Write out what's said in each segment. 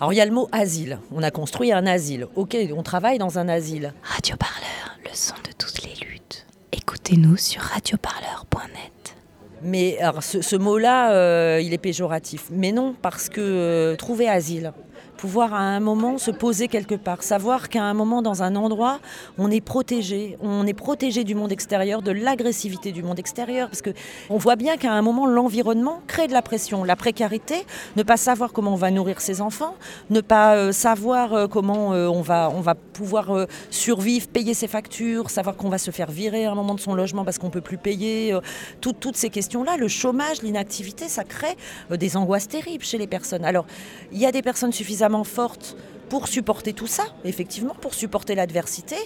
Alors il y a le mot asile. On a construit un asile. Ok, on travaille dans un asile. Radio Parleur, le son de toutes les luttes. Écoutez-nous sur radioparleur.net. Mais alors, ce, ce mot-là, euh, il est péjoratif. Mais non, parce que euh, trouver asile, pouvoir à un moment se poser quelque part, savoir qu'à un moment dans un endroit, on est protégé, on est protégé du monde extérieur, de l'agressivité du monde extérieur, parce que on voit bien qu'à un moment l'environnement crée de la pression, la précarité, ne pas savoir comment on va nourrir ses enfants, ne pas euh, savoir euh, comment euh, on va on va pouvoir euh, survivre, payer ses factures, savoir qu'on va se faire virer à un moment de son logement parce qu'on peut plus payer, euh, tout- toutes ces questions-là, le chômage, l'inactivité, ça crée euh, des angoisses terribles chez les personnes. Alors, il y a des personnes suffisamment fortes pour supporter tout ça, effectivement, pour supporter l'adversité.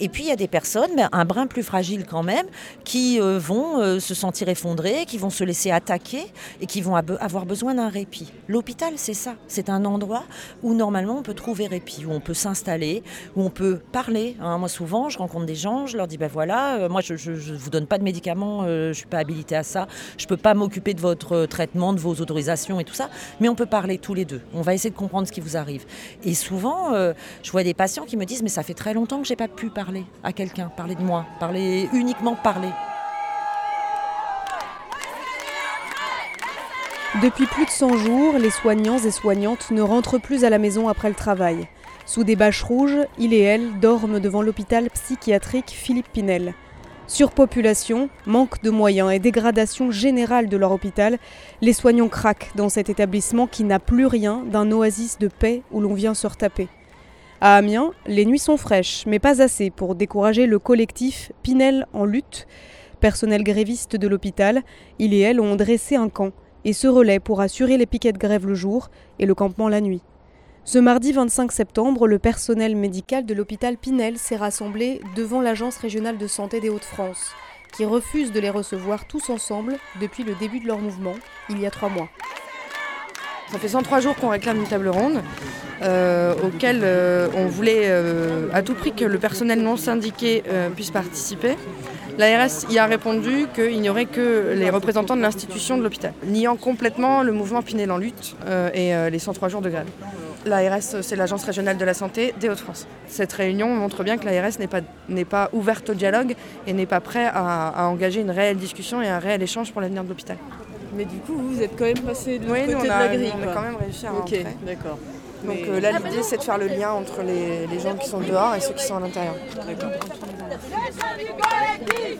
Et puis il y a des personnes, mais un brin plus fragiles quand même, qui euh, vont euh, se sentir effondrées, qui vont se laisser attaquer et qui vont avoir besoin d'un répit. L'hôpital, c'est ça. C'est un endroit où normalement on peut trouver répit, où on peut s'installer, où on peut parler. hein. Moi, souvent, je rencontre des gens, je leur dis ben voilà, euh, moi je ne vous donne pas de médicaments, je ne suis pas habilitée à ça, je ne peux pas m'occuper de votre traitement, de vos autorisations et tout ça, mais on peut parler tous les deux. On va essayer de comprendre ce qui vous arrive. Euh, je vois des patients qui me disent mais ça fait très longtemps que j'ai pas pu parler à quelqu'un, parler de moi, parler uniquement parler. Depuis plus de 100 jours, les soignants et soignantes ne rentrent plus à la maison après le travail. Sous des bâches rouges, il et elle dorment devant l'hôpital psychiatrique Philippe Pinel. Surpopulation, manque de moyens et dégradation générale de leur hôpital, les soignants craquent dans cet établissement qui n'a plus rien d'un oasis de paix où l'on vient se retaper. À Amiens, les nuits sont fraîches, mais pas assez pour décourager le collectif Pinel en lutte. Personnel gréviste de l'hôpital, il et elle ont dressé un camp et se relaient pour assurer les piquets de grève le jour et le campement la nuit. Ce mardi 25 septembre, le personnel médical de l'hôpital Pinel s'est rassemblé devant l'Agence régionale de santé des Hauts-de-France, qui refuse de les recevoir tous ensemble depuis le début de leur mouvement, il y a trois mois. Ça fait 103 jours qu'on réclame une table ronde euh, auquel euh, on voulait euh, à tout prix que le personnel non syndiqué puisse participer. L'ARS y a répondu qu'il n'y aurait que les représentants de l'institution de l'hôpital, niant complètement le mouvement Pinel en lutte et les 103 jours de grève. L'ARS, c'est l'Agence régionale de la santé des Hauts-de-France. Cette réunion montre bien que l'ARS n'est pas, n'est pas ouverte au dialogue et n'est pas prêt à, à engager une réelle discussion et un réel échange pour l'avenir de l'hôpital. Mais du coup, vous êtes quand même passé de l'autre Oui, nous, on de a, la grille. on a quand même réussi à Ok, rentrer. d'accord. Donc Mais- euh, là, l'idée, c'est de faire le lien entre les, les gens qui sont dehors et ceux qui sont à l'intérieur. D'accord. Personne du collectif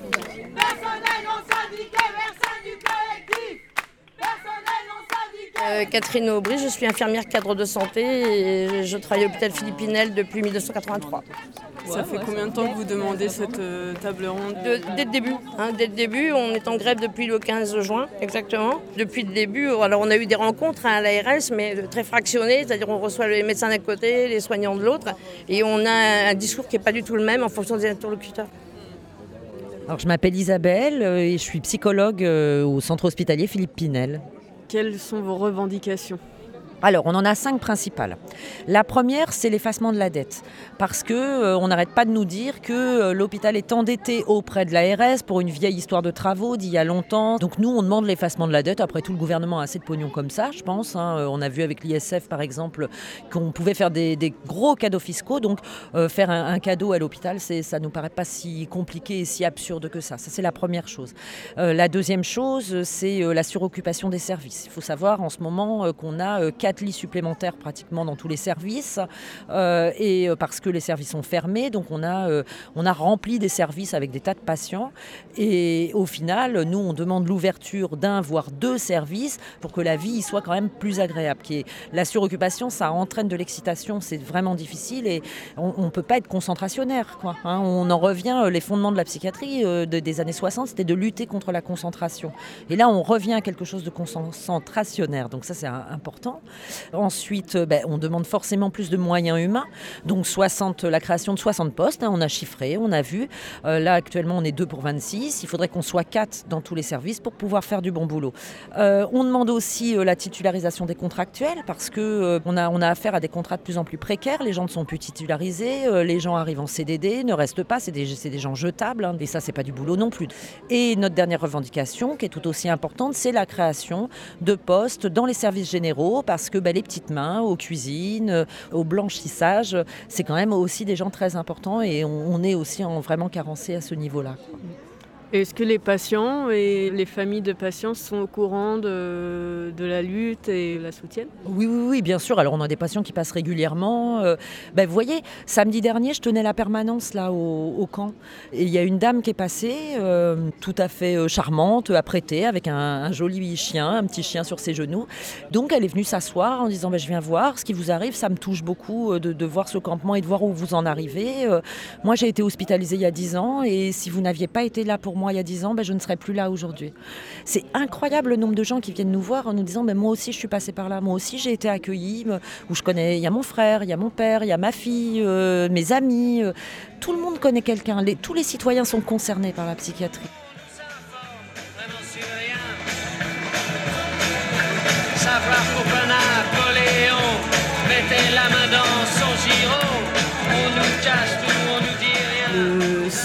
Personnel non syndiqué, personne du collectif Personnel non syndiqué Euh, Catherine Aubry, je suis infirmière cadre de santé et je travaille à l'hôpital Philippinel depuis 1983. Ça fait combien de temps que vous demandez cette euh, table ronde De- dès le début, hein, dès le début, on est en grève depuis le 15 juin, exactement. Depuis le début, alors on a eu des rencontres hein, à l'ARS, mais très fractionnées, c'est-à-dire on reçoit les médecins d'un côté, les soignants de l'autre, et on a un discours qui n'est pas du tout le même en fonction des interlocuteurs. Alors je m'appelle Isabelle euh, et je suis psychologue au centre hospitalier Philippe Pinel. Quelles sont vos revendications? Alors, on en a cinq principales. La première, c'est l'effacement de la dette. Parce que euh, on n'arrête pas de nous dire que euh, l'hôpital est endetté auprès de l'ARS pour une vieille histoire de travaux d'il y a longtemps. Donc nous, on demande l'effacement de la dette. Après tout, le gouvernement a assez de pognon comme ça, je pense. hein. Euh, On a vu avec l'ISF, par exemple, qu'on pouvait faire des, gros cadeaux fiscaux. Donc euh, faire un, un cadeau à l'hôpital, ça nous paraît pas si compliqué et si absurde que ça. Ça, c'est la première chose. La deuxième chose, c'est la suroccupation des services. Il faut savoir en ce moment qu'on a euh, quatre lits supplémentaires pratiquement dans tous les services, euh, et euh, parce que les services sont fermés, donc on a, euh, on a rempli des services avec des tas de patients. Et au final, nous, on demande l'ouverture d'un voire deux services pour que la vie y soit quand même plus agréable. Qui est, la suroccupation, ça entraîne de l'excitation, c'est vraiment difficile et on ne peut pas être concentrationnaire. Quoi, hein. On en revient, les fondements de la psychiatrie de- des années 60, c'était de lutter contre la concentration. Et là, on revient à quelque chose de concentrationnaire, donc ça c'est important. Ensuite, euh, ben, on demande forcément plus de moyens humains, donc 60, la création de 60 postes, hein, on a chiffré, on a vu. Euh, là, actuellement, on est 2 pour 26, il faudrait qu'on soit 4 dans tous les services pour pouvoir faire du bon boulot. Euh, on demande aussi la titularisation des contractuels, parce que on, a, on a affaire à des contrats de plus en plus précaires, les gens ne sont plus titularisés, les gens arrivent en CDD, ne restent pas, c'est des, des gens jetables, hein, et ça, c'est pas du boulot non plus. Et notre dernière revendication, qui est tout aussi importante, c'est la création de postes dans les services généraux, parce parce que bah, les petites mains aux cuisines, euh, au blanchissage, c'est quand même aussi des gens très importants et on, on est aussi en vraiment carencé à ce niveau-là. Est-ce que les patients et les familles de patients sont au courant de, la lutte et la soutiennent? Oui, oui, oui, bien sûr. Alors, on a des patients qui passent régulièrement. Euh, ben, vous voyez, samedi dernier, je tenais la permanence là au, camp. Il y a une dame qui est passée, euh, tout à fait euh, charmante, apprêtée, avec un, joli chien, un petit chien sur ses genoux. Donc, elle est venue s'asseoir en disant ben, Je viens voir ce qui vous arrive. Ça me touche beaucoup de, voir ce campement et de voir où vous en arrivez. Moi, j'ai été hospitalisée il y a 10 ans. Et si vous n'aviez pas été là pour moi il y a 10 ans, ben, je ne serais plus là aujourd'hui. C'est incroyable le nombre de gens qui viennent nous voir en nous disant ben, Moi aussi, je suis passée par là. Moi aussi, j'ai été accueillie. me- Où je connais, il y a mon frère, il y a mon père, il y a ma fille, euh, mes amis. euh, tout le monde connaît quelqu'un. Tous les citoyens sont concernés par la psychiatrie.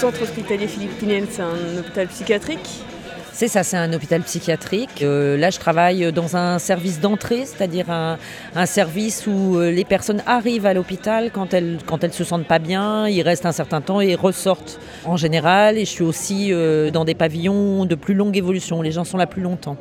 Centre hospitalier Philippe Pinel, c'est un hôpital psychiatrique. C'est ça, c'est un hôpital psychiatrique. Euh, là, je travaille dans un service d'entrée, c'est-à-dire un, service où euh, les personnes arrivent à l'hôpital quand elles quand se sentent pas bien, ils restent un certain temps et ressortent en général. Et je suis aussi euh, dans des pavillons de plus longue évolution. Les gens sont là plus longtemps.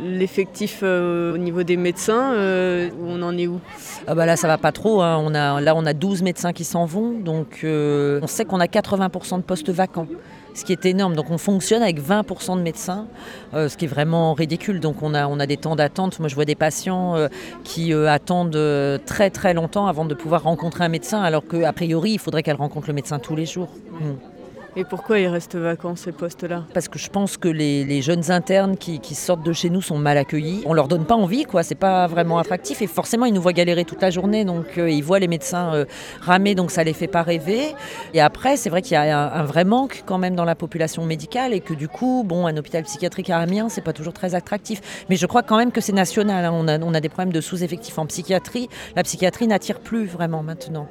L'effectif euh, au niveau des médecins, euh, on en est où? Ah bah là, ça va pas trop. hein. On a, là, on a 12 médecins qui s'en vont. Donc, euh, on sait qu'on a 80% de postes vacants, ce qui est énorme. Donc, on fonctionne avec 20% de médecins, ce qui est vraiment ridicule. Donc, on a, des temps d'attente. Moi, je vois des patients qui attendent très, très longtemps avant de pouvoir rencontrer un médecin, alors qu'a priori, il faudrait qu'elles rencontrent le médecin tous les jours. Mm. Et pourquoi ils restent vacants ces postes-là? Parce que je pense que les, les jeunes internes qui, qui sortent de chez nous sont mal accueillis. On leur donne pas envie, quoi. C'est pas vraiment attractif. Et forcément, ils nous voient galérer toute la journée. Donc, euh, ils voient les médecins euh, ramer, donc ça les fait pas rêver. Et après, c'est vrai qu'il y a un, un vrai manque quand même dans la population médicale et que du coup, bon, un hôpital psychiatrique à Amiens, c'est pas toujours très attractif. Mais je crois quand même que c'est national. hein. On, a, on a des problèmes de sous-effectifs en psychiatrie. La psychiatrie n'attire plus vraiment maintenant.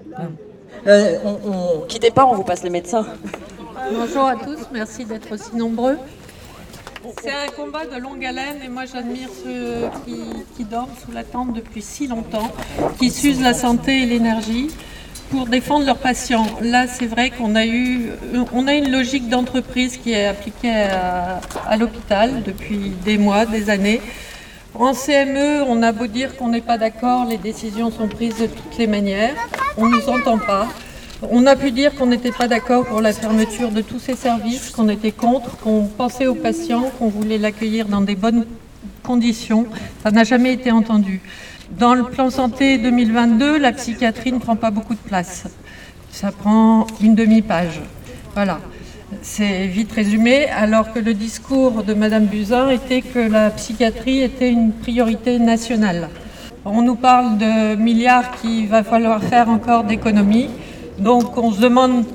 Euh, on, on... Quittez pas, on vous passe les médecins. Bonjour à tous, merci d'être aussi nombreux. C'est un combat de longue haleine et moi j'admire ceux qui, dorment sous la tente depuis si longtemps, qui s'usent la santé et l'énergie pour défendre leurs patients. Là, c'est vrai qu'on a eu, une logique d'entreprise qui est appliquée à, à l'hôpital depuis des mois, des années. En CME, on a beau dire qu'on n'est pas d'accord, les décisions sont prises de toutes les manières. On ne nous entend pas. On a pu dire qu'on n'était pas d'accord pour la fermeture de tous ces services, qu'on était contre, qu'on pensait aux patients, qu'on voulait l'accueillir dans des bonnes conditions. Ça n'a jamais été entendu. Dans le plan santé 2022, la psychiatrie ne prend pas beaucoup de place. Ça prend une demi-page. Voilà. C'est vite résumé, alors que le discours de Madame Buzyn était que la psychiatrie était une priorité nationale. On nous parle de milliards qu'il va falloir faire encore d'économies. Donc on se demande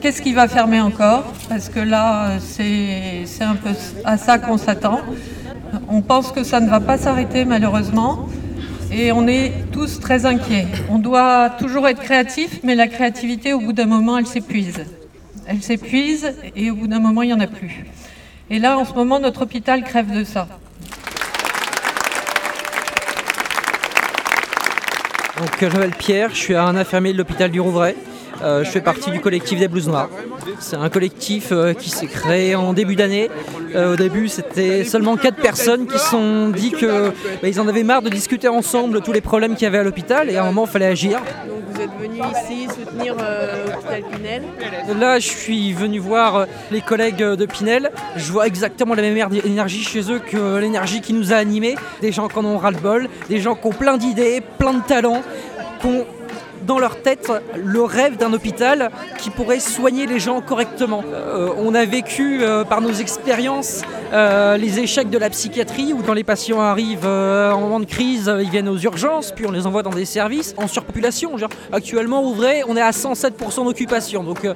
qu'est-ce qui va fermer encore, parce que là, c'est un peu à ça qu'on s'attend. On pense que ça ne va pas s'arrêter malheureusement, et on est tous très inquiets. On doit toujours être créatif, mais la créativité, au bout d'un moment, elle s'épuise. Elle s'épuise, et au bout d'un moment, il n'y en a plus. Et là, en ce moment, notre hôpital crève de ça. Donc, m'appelle Pierre, je suis un infirmier de l'hôpital du Rouvray. Euh, je fais partie du collectif des blouses noires. C'est un collectif euh, qui s'est créé en début d'année. Euh, au début, c'était seulement quatre personnes qui se sont dit que bah, ils en avaient marre de discuter ensemble tous les problèmes qu'il y avait à l'hôpital et à un moment, il fallait agir. Donc vous êtes venu ici soutenir l'hôpital Pinel. Là, je suis venu voir les collègues de Pinel. Je vois exactement la même er- énergie chez eux que l'énergie qui nous a animés. Des gens qui en ont ras-le-bol, des gens qui ont plein d'idées, plein de talents, qui ont dans leur tête le rêve d'un hôpital qui pourrait soigner les gens correctement. Euh, on a vécu euh, par nos expériences euh, les échecs de la psychiatrie où quand les patients arrivent en moment de crise, ils viennent aux urgences, puis on les envoie dans des services en surpopulation. Actuellement, ouvré, on est à 107% d'occupation. Donc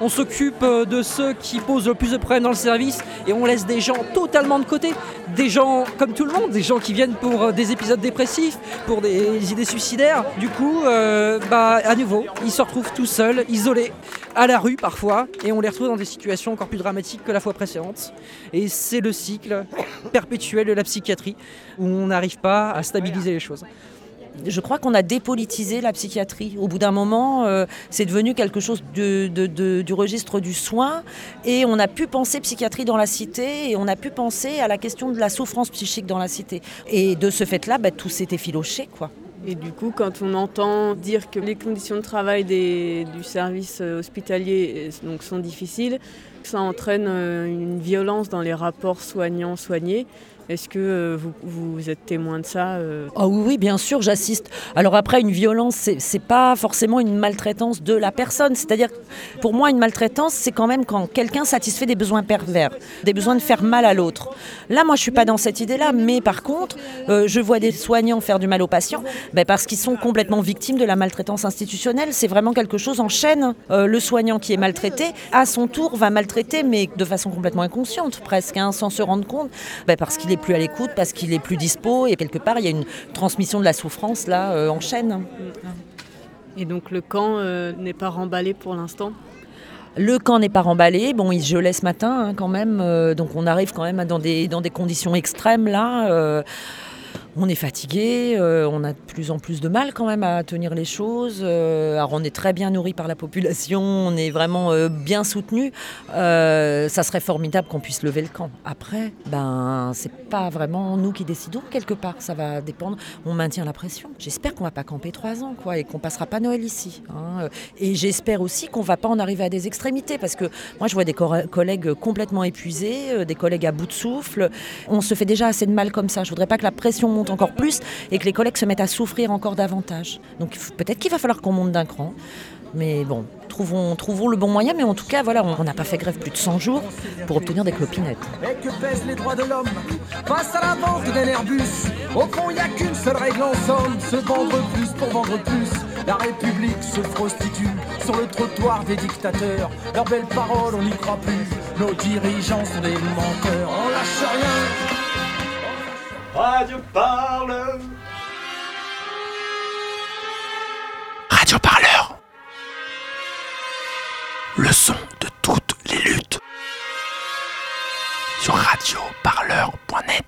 on s'occupe de ceux qui posent le plus de problèmes dans le service et on laisse des gens totalement de côté. Des gens comme tout le monde, des gens qui viennent pour euh, des épisodes dépressifs, pour des idées suicidaires. Du coup, euh, bah, à nouveau, ils se retrouvent tout seuls, isolés, à la rue parfois, et on les retrouve dans des situations encore plus dramatiques que la fois précédente. Et c'est le cycle perpétuel de la psychiatrie, où on n'arrive pas à stabiliser les choses je crois qu'on a dépolitisé la psychiatrie. Au bout d'un moment, euh, c'est devenu quelque chose du registre du soin et on a pu penser psychiatrie dans la cité et on a pu penser à la question de la souffrance psychique dans la cité. Et de ce fait-là, bah, tout s'est effiloché. Quoi. Et du coup, quand on entend dire que les conditions de travail des, du service hospitalier donc, sont difficiles, ça entraîne euh, une violence dans les rapports soignants-soignés. Est-ce que euh, vous, êtes témoin de ça oh oui, bien sûr, j'assiste. Alors après, une violence, c'est, pas forcément une maltraitance de la personne. C'est-à-dire, pour moi, une maltraitance, c'est quand même quand quelqu'un satisfait des besoins pervers, des besoins de faire mal à l'autre. Là, moi, je suis pas dans cette idée-là, mais par contre, euh, je vois des soignants faire du mal aux patients, ben parce qu'ils sont complètement victimes de la maltraitance institutionnelle. C'est vraiment quelque chose en chaîne. Le soignant qui est maltraité, à son tour, va maltraiter, mais de façon complètement inconsciente, presque, hein, sans se rendre compte, ben parce qu'il est plus à l'écoute, parce qu'il est plus dispo, et quelque part, il y a une transmission de la souffrance là euh, en chaîne. Et donc le camp euh, n'est pas remballé pour l'instant? Le camp n'est pas remballé. Bon, il gelait ce matin hein, quand même, euh, donc on arrive quand même dans des, dans des conditions extrêmes là. On est fatigué, euh, on a de plus en plus de mal quand même à tenir les choses. Euh, alors on est très bien nourri par la population, on est vraiment euh, bien soutenu. Ça serait formidable qu'on puisse lever le camp. Après, ben c'est pas vraiment nous qui décidons quelque part. Ça va dépendre. On maintient la pression. J'espère qu'on va pas camper trois ans, quoi, et qu'on passera pas Noël ici. Hein. Et j'espère aussi qu'on va pas en arriver à des extrémités, parce que moi je vois des co collègues complètement épuisés, des collègues à bout de souffle. On se fait déjà assez de mal comme ça. Je voudrais pas que la pression monte encore plus et que les collègues se mettent à souffrir encore davantage. Donc peut-être qu'il va falloir qu'on monte d'un cran. Mais bon, trouvons, trouvons le bon moyen, mais en tout cas, voilà, on n'a pas fait grève plus de 100 jours pour obtenir des clopinettes. Et que pèsent les droits de l'homme face à la vente d'un Airbus Au fond, il n'y a qu'une seule règle en somme, se vendre plus pour vendre plus. La République se prostitue sur le trottoir des dictateurs. Leurs belles paroles, on n'y croit plus. Nos dirigeants sont des menteurs, on lâche rien. Radio Parleur. Radio Parleur. Le son de toutes les luttes. Sur radioparleur.net.